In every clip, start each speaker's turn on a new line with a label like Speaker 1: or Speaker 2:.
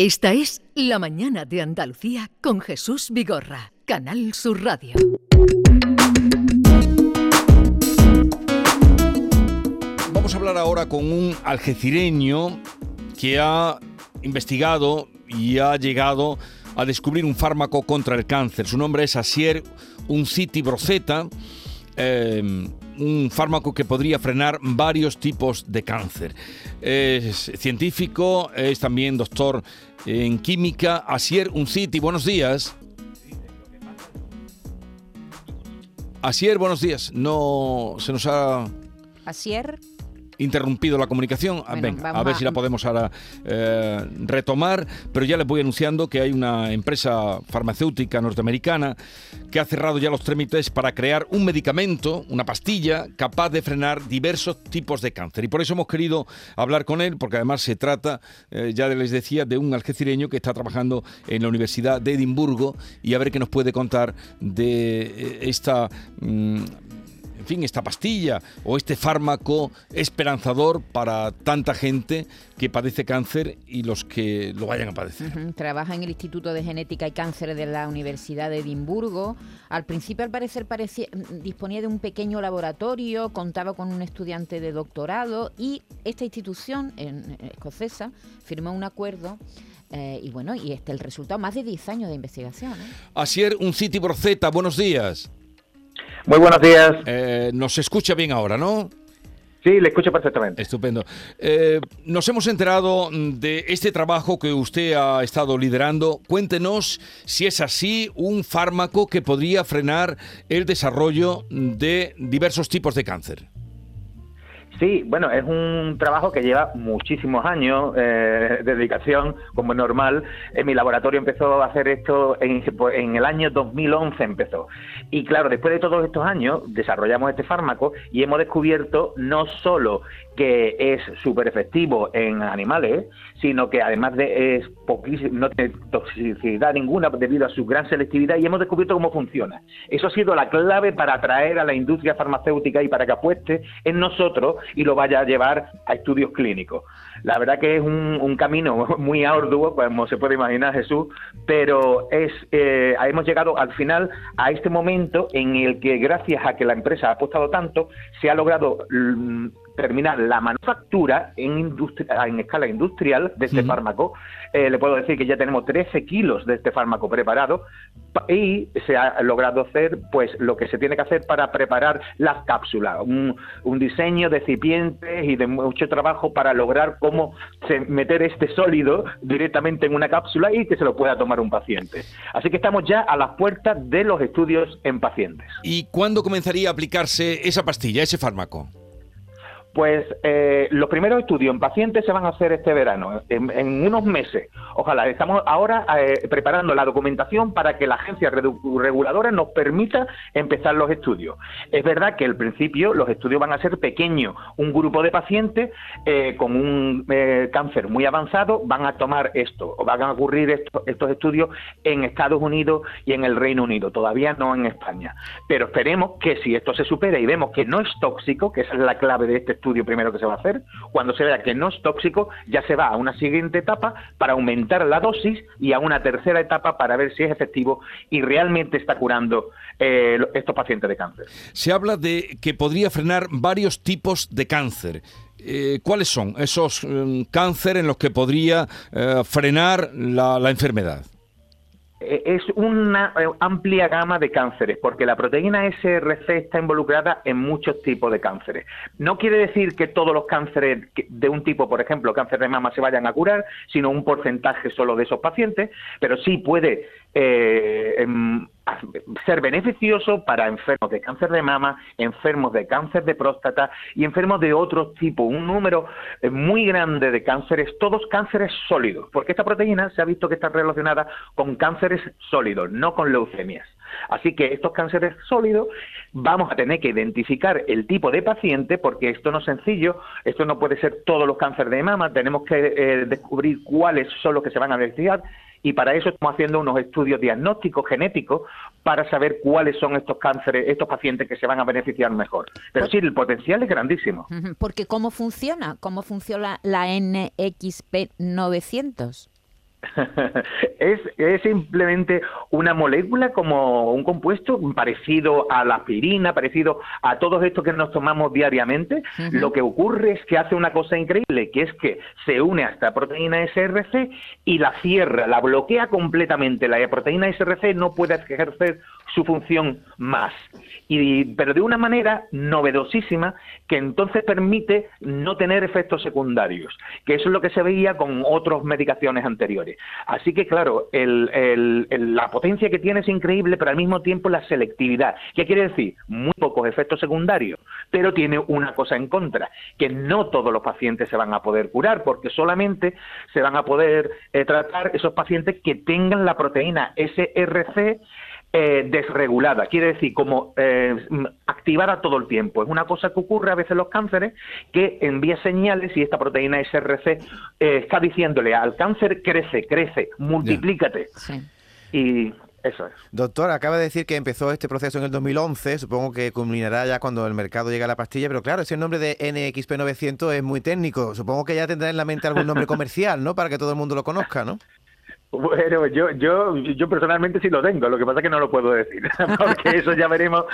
Speaker 1: Esta es La Mañana de Andalucía con Jesús Vigorra, Canal Sur Radio.
Speaker 2: Vamos a hablar ahora con un algecireño que ha investigado y ha llegado a descubrir un fármaco contra el cáncer. Su nombre es Asier Unciti Broceta. Eh, un fármaco que podría frenar varios tipos de cáncer. Es científico, es también doctor en química. Asier Unciti, buenos días. Asier, buenos días. No se nos ha...
Speaker 3: Asier
Speaker 2: interrumpido la comunicación. Ah, a ver si la podemos ahora eh, retomar, pero ya les voy anunciando que hay una empresa farmacéutica norteamericana que ha cerrado ya los trámites para crear un medicamento, una pastilla, capaz de frenar diversos tipos de cáncer. Y por eso hemos querido hablar con él, porque además se trata, eh, ya les decía, de un algecireño que está trabajando en la Universidad de Edimburgo y a ver qué nos puede contar de eh, esta... Mm, fin, esta pastilla o este fármaco esperanzador para tanta gente que padece cáncer y los que lo vayan a padecer.
Speaker 3: Trabaja en el Instituto de Genética y Cáncer de la Universidad de Edimburgo. Al principio, al parecer, parecía, disponía de un pequeño laboratorio, contaba con un estudiante de doctorado y esta institución en, escocesa firmó un acuerdo eh, y bueno, y este el resultado, más de 10 años de investigación. ¿eh?
Speaker 2: Asier, un City Broceta, buenos días.
Speaker 4: Muy buenos días.
Speaker 2: Eh, nos escucha bien ahora, ¿no?
Speaker 4: Sí, le escucho perfectamente.
Speaker 2: Estupendo. Eh, nos hemos enterado de este trabajo que usted ha estado liderando. Cuéntenos si es así un fármaco que podría frenar el desarrollo de diversos tipos de cáncer.
Speaker 4: Sí, bueno, es un trabajo que lleva muchísimos años eh, de dedicación, como es normal. En mi laboratorio empezó a hacer esto en, en, el año 2011 empezó. Y claro, después de todos estos años desarrollamos este fármaco y hemos descubierto no solo que es súper efectivo en animales, sino que además de es no tiene toxicidad ninguna debido a su gran selectividad y hemos descubierto cómo funciona. Eso ha sido la clave para atraer a la industria farmacéutica y para que apueste en nosotros y lo vaya a llevar a estudios clínicos. La verdad que es un, camino muy arduo, como se puede imaginar Jesús, pero es eh, hemos llegado al final a este momento en el que gracias a que la empresa ha apostado tanto, se ha logrado mm, terminar la manufactura en, en escala industrial de este fármaco. Eh, le puedo decir que ya tenemos 13 kilos de este fármaco preparado y se ha logrado hacer pues lo que se tiene que hacer para preparar las cápsulas, un, diseño de recipientes y de mucho trabajo para lograr cómo meter este sólido directamente en una cápsula y que se lo pueda tomar un paciente. Así que estamos ya a las puertas de los estudios en pacientes.
Speaker 2: ¿Y cuándo comenzaría a aplicarse esa pastilla, ese fármaco?
Speaker 4: Pues eh, los primeros estudios en pacientes se van a hacer este verano, en, unos meses. Ojalá. Estamos ahora eh, preparando la documentación para que la agencia reguladora nos permita empezar los estudios. Es verdad que al principio los estudios van a ser pequeños. Un grupo de pacientes eh, con un cáncer muy avanzado van a tomar esto, o van a ocurrir estos estudios en Estados Unidos y en el Reino Unido, todavía no en España. Pero esperemos que si esto se supera y vemos que no es tóxico, que esa es la clave de este estudio, primero que se va a hacer. Cuando se vea que no es tóxico, ya se va a una siguiente etapa para aumentar la dosis y a una tercera etapa para ver si es efectivo y realmente está curando eh, estos pacientes de cáncer.
Speaker 2: Se habla de que podría frenar varios tipos de cáncer. Eh, ¿Cuáles son esos mm, cáncer en los que podría eh, frenar la enfermedad?
Speaker 4: Eh, es una eh, amplia gama de cánceres, porque la proteína SRC está involucrada en muchos tipos de cánceres. No quiere decir que todos los cánceres de un tipo, por ejemplo, cáncer de mama, se vayan a curar, sino un porcentaje solo de esos pacientes, pero sí puede eh, em, ser beneficioso para enfermos de cáncer de mama, enfermos de cáncer de próstata y enfermos de otros tipos. Un número eh, muy grande de cánceres, todos cánceres sólidos, porque esta proteína se ha visto que está relacionada con cánceres sólidos, no con leucemias. Así que estos cánceres sólidos vamos a tener que identificar el tipo de paciente porque esto no es sencillo, esto no puede ser todos los cánceres de mama, tenemos que eh, descubrir cuáles son los que se van a investigar y para eso estamos haciendo unos estudios diagnósticos genéticos para saber cuáles son estos cánceres, estos pacientes que se van a beneficiar mejor. Pero sí, el potencial es grandísimo.
Speaker 3: Porque ¿cómo funciona? ¿Cómo funciona la NXP 900?
Speaker 4: es, es, simplemente una molécula como un compuesto parecido a la aspirina, parecido a todos estos que nos tomamos diariamente. Lo que ocurre es que hace una cosa increíble, que es que se une a esta proteína SRC y la cierra, la bloquea completamente. La proteína SRC no puede ejercer su función más. Y, pero de una manera novedosísima que entonces permite no tener efectos secundarios, que eso es lo que se veía con otras medicaciones anteriores. Así que, claro, la potencia que tiene es increíble, pero al mismo tiempo la selectividad. ¿Qué quiere decir? Muy pocos efectos secundarios, pero tiene una cosa en contra, que no todos los pacientes se van a poder curar, porque solamente se van a poder eh, tratar esos pacientes que tengan la proteína SRC eh, desregulada, quiere decir como eh, activada todo el tiempo. Es una cosa que ocurre a veces en los cánceres que envía señales y esta proteína SRC eh, está diciéndole al cáncer crece, crece, multiplícate. Y eso es.
Speaker 5: Doctor, acaba de decir que empezó este proceso en el 2011, supongo que culminará ya cuando el mercado llegue a la pastilla, pero claro, ese nombre de NXP900 es muy técnico, supongo que ya tendrá en la mente algún nombre comercial, ¿no? Para que todo el mundo lo conozca, ¿no?
Speaker 4: Bueno, yo, yo, yo personalmente sí lo tengo, lo que pasa es que no lo puedo decir, porque eso ya veremos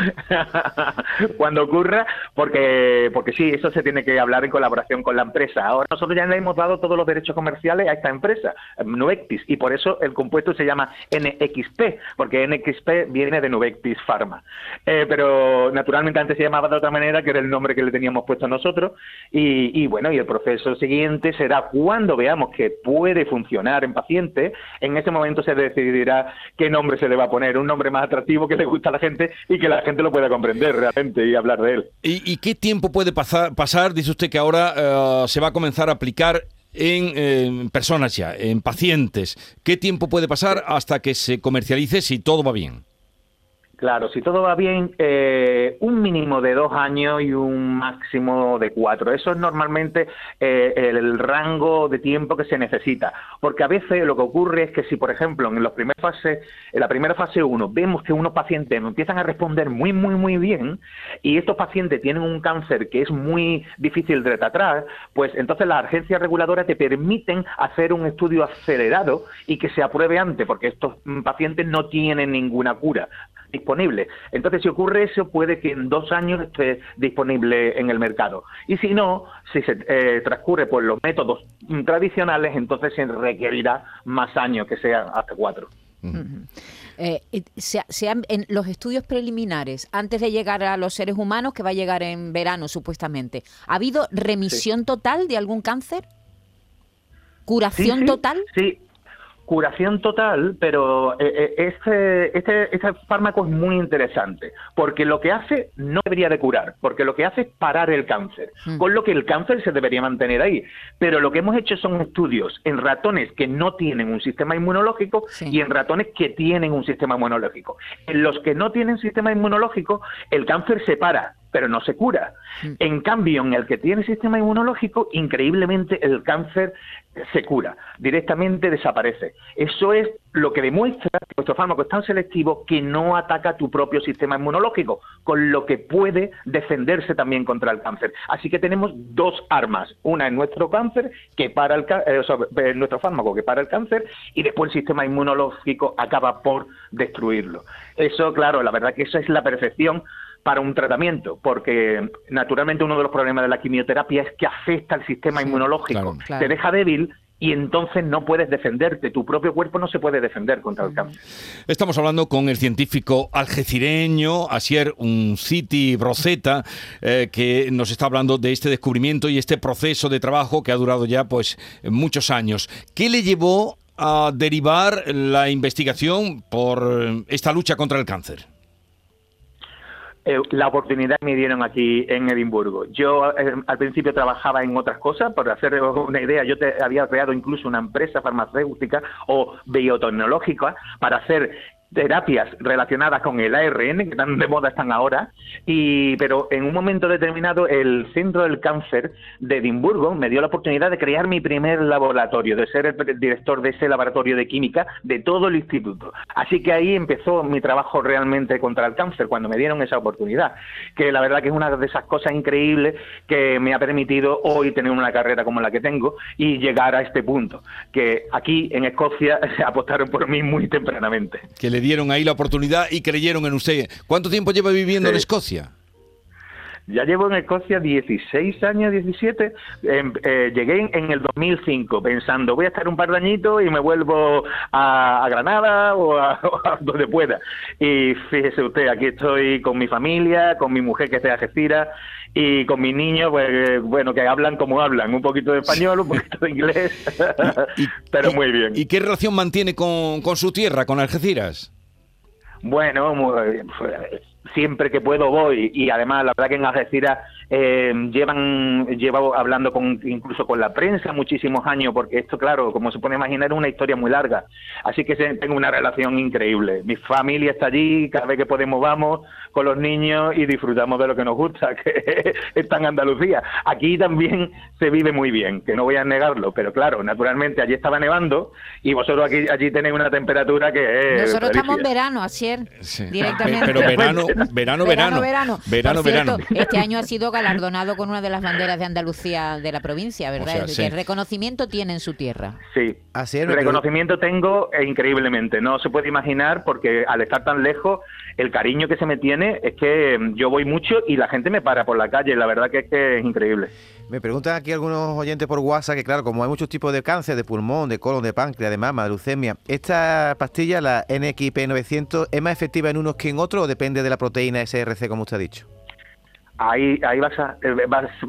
Speaker 4: cuando ocurra, porque, porque sí, eso se tiene que hablar en colaboración con la empresa. Ahora nosotros ya le hemos dado todos los derechos comerciales a esta empresa, Nuvectis, y por eso el compuesto se llama NXP, porque NXP viene de Nuvectis Pharma. Eh, pero naturalmente antes se llamaba de otra manera, que era el nombre que le teníamos puesto nosotros, y, y bueno, y el proceso siguiente será cuando veamos que puede funcionar en pacientes, en ese momento se decidirá qué nombre se le va a poner, un nombre más atractivo que le gusta a la gente y que la gente lo pueda comprender realmente y hablar de él.
Speaker 2: ¿Y, qué tiempo puede pasar? Dice usted que ahora eh, se va a comenzar a aplicar en personas ya, en pacientes. ¿Qué tiempo puede pasar hasta que se comercialice si todo va bien?
Speaker 4: Claro, si todo va bien, eh, un mínimo de dos años y un máximo de cuatro. Eso es normalmente eh, el rango de tiempo que se necesita. Porque a veces lo que ocurre es que si, por ejemplo, en, los primeros fase, en la primera fase 1 vemos que unos pacientes empiezan a responder muy, muy, muy bien y estos pacientes tienen un cáncer que es muy difícil de tratar, pues entonces las agencias reguladoras te permiten hacer un estudio acelerado y que se apruebe antes, porque estos pacientes no tienen ninguna cura disponible. Entonces, si ocurre eso, puede que en dos años esté disponible en el mercado. Y si no, si se eh, transcurre por los métodos tradicionales, entonces se requerirá más años, que sean hasta cuatro.
Speaker 3: Eh, en los estudios preliminares, antes de llegar a los seres humanos, que va a llegar en verano supuestamente, ¿ha habido remisión total de algún cáncer? ¿Curación total?
Speaker 4: Sí, curación total, pero eh, eh, este, este, este, fármaco es muy interesante, porque lo que hace no debería de curar, porque lo que hace es parar el cáncer, hmm. con lo que el cáncer se debería mantener ahí. Pero lo que hemos hecho son estudios en ratones que no tienen un sistema inmunológico y en ratones que tienen un sistema inmunológico. En los que no tienen sistema inmunológico, el cáncer se para, pero no se cura. Mm. En cambio, en el que tiene sistema inmunológico, increíblemente el cáncer se cura, directamente desaparece. Eso es lo que demuestra que nuestro fármaco es tan selectivo que no ataca tu propio sistema inmunológico, con lo que puede defenderse también contra el cáncer. Así que tenemos dos armas, una en nuestro cáncer que para el eh, nuestro fármaco que para el cáncer y después el sistema inmunológico acaba por destruirlo. Eso, claro, la verdad que esa es la perfección para un tratamiento, porque naturalmente uno de los problemas de la quimioterapia es que afecta al sistema inmunológico, te deja débil y entonces no puedes defenderte, tu propio cuerpo no se puede defender contra el cáncer.
Speaker 2: Estamos hablando con el científico algecireño Asier Unciti Broceta, eh, que nos está hablando de este descubrimiento y este proceso de trabajo que ha durado ya pues muchos años. ¿Qué le llevó a derivar la investigación por esta lucha contra el cáncer?
Speaker 4: Eh, la oportunidad me dieron aquí en Edimburgo. Yo eh, al principio trabajaba en otras cosas, por hacer una idea, yo te, había creado incluso una empresa farmacéutica o biotecnológica para hacer terapias relacionadas con el ARN, que tan de moda están ahora, y, pero en un momento determinado el Centro del Cáncer de Edimburgo me dio la oportunidad de crear mi primer laboratorio, de ser el director de ese laboratorio de química de todo el instituto. Así que ahí empezó mi trabajo realmente contra el cáncer, cuando me dieron esa oportunidad, que la verdad que es una de esas cosas increíbles que me ha permitido hoy tener una carrera como la que tengo y llegar a este punto, que aquí en Escocia apostaron por mí muy tempranamente
Speaker 2: dieron ahí la oportunidad y creyeron en usted. ¿Cuánto tiempo lleva viviendo en Escocia?
Speaker 4: Ya llevo en Escocia 16 años, 17. Em, eh, llegué en, el 2005 pensando, voy a estar un par de añitos y me vuelvo a, Granada o a, donde pueda. Y fíjese usted, aquí estoy con mi familia, con mi mujer que está Algeciras y con mis niños, pues, bueno, que hablan como hablan, un poquito de español, un poquito de inglés, pero muy bien.
Speaker 2: ¿Y qué relación mantiene con, con su tierra, con Algeciras?
Speaker 4: Bueno, siempre que puedo voy y además la verdad que en Algeciras eh, llevan llevo hablando con incluso con la prensa muchísimos años porque esto claro como se puede imaginar es una historia muy larga. Así que tengo una relación increíble. Mi familia está allí cada vez que podemos vamos con los niños y disfrutamos de lo que nos gusta que está en Andalucía. Aquí también se vive muy bien que no voy a negarlo pero claro naturalmente allí estaba nevando y vosotros aquí allí tenéis una temperatura que
Speaker 3: es nosotros estamos en verano ayer directamente.
Speaker 2: Pero verano verano verano verano.
Speaker 3: verano, verano. este año ha sido galardonado con una de las banderas de Andalucía de la provincia, ¿verdad? ¿Qué reconocimiento tiene en su tierra?
Speaker 4: Sí, Así es, reconocimiento tengo e increíblemente. No se puede imaginar porque al estar tan lejos, el cariño que se me tiene es que mm, yo voy mucho y la gente me para por la calle. La verdad que es que es increíble.
Speaker 5: Me preguntan aquí algunos oyentes por WhatsApp que, claro, como hay muchos tipos de cáncer, de pulmón, de colon, de páncreas, de mama, de leucemia, ¿esta pastilla, la NXP900, es más efectiva en unos que en otros o depende de la proteína SRC, como usted ha dicho?
Speaker 4: Ahí, ahí vas a, eh,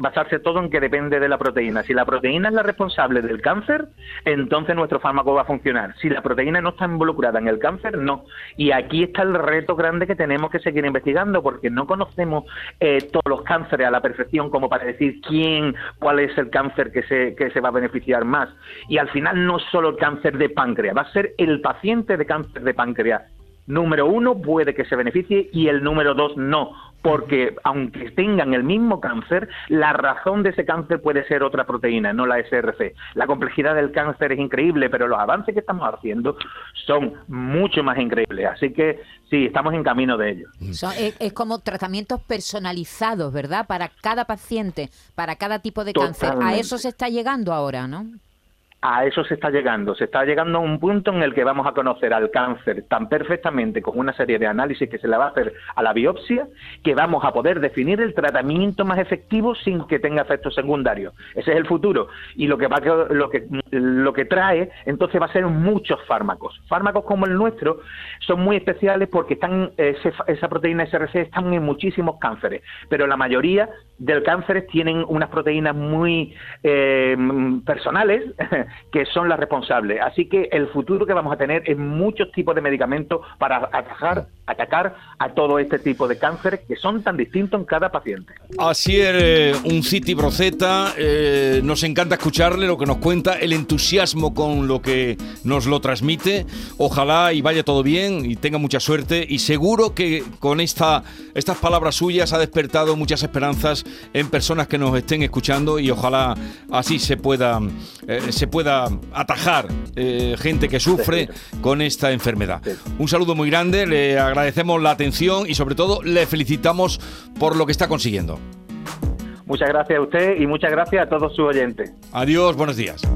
Speaker 4: basarse todo en que depende de la proteína. Si la proteína es la responsable del cáncer, entonces nuestro fármaco va a funcionar. Si la proteína no está involucrada en el cáncer, no. Y aquí está el reto grande que tenemos que seguir investigando, porque no conocemos eh, todos los cánceres a la perfección como para decir quién, cuál es el cáncer que se, que se va a beneficiar más. Y al final no solo el cáncer de páncreas, va a ser el paciente de cáncer de páncreas número uno puede que se beneficie y el número dos no, porque aunque tengan el mismo cáncer, la razón de ese cáncer puede ser otra proteína, no la SRC. La complejidad del cáncer es increíble, pero los avances que estamos haciendo son mucho más increíbles. Así que sí, estamos en camino de ello.
Speaker 3: es, como tratamientos personalizados, ¿verdad? Para cada paciente, para cada tipo de cáncer. A eso se está llegando ahora, ¿no?
Speaker 4: A eso se está llegando. Se está llegando a un punto en el que vamos a conocer al cáncer tan perfectamente con una serie de análisis que se le va a hacer a la biopsia que vamos a poder definir el tratamiento más efectivo sin que tenga efectos secundarios. Ese es el futuro. Y lo que, va, lo que, lo que trae entonces va a ser muchos fármacos. Fármacos como el nuestro son muy especiales porque están esa proteína SRC están en muchísimos cánceres, pero la mayoría del cáncer tienen unas proteínas muy eh, personales que son las responsables. Así que el futuro que vamos a tener es muchos tipos de medicamentos para atacar, atacar a todo este tipo de cáncer que son tan distintos en cada paciente.
Speaker 2: Así es, eh, un City Broceta, eh, nos encanta escucharle lo que nos cuenta, el entusiasmo con lo que nos lo transmite. Ojalá y vaya todo bien y tenga mucha suerte y seguro que con esta, estas palabras suyas ha despertado muchas esperanzas en personas que nos estén escuchando y ojalá así se pueda, eh, se pueda atajar eh, gente que sufre con esta enfermedad. Un saludo muy grande, le agradecemos la atención y sobre todo le felicitamos por lo que está consiguiendo.
Speaker 4: Muchas gracias a usted y muchas gracias a todos sus oyentes.
Speaker 2: Adiós, buenos días.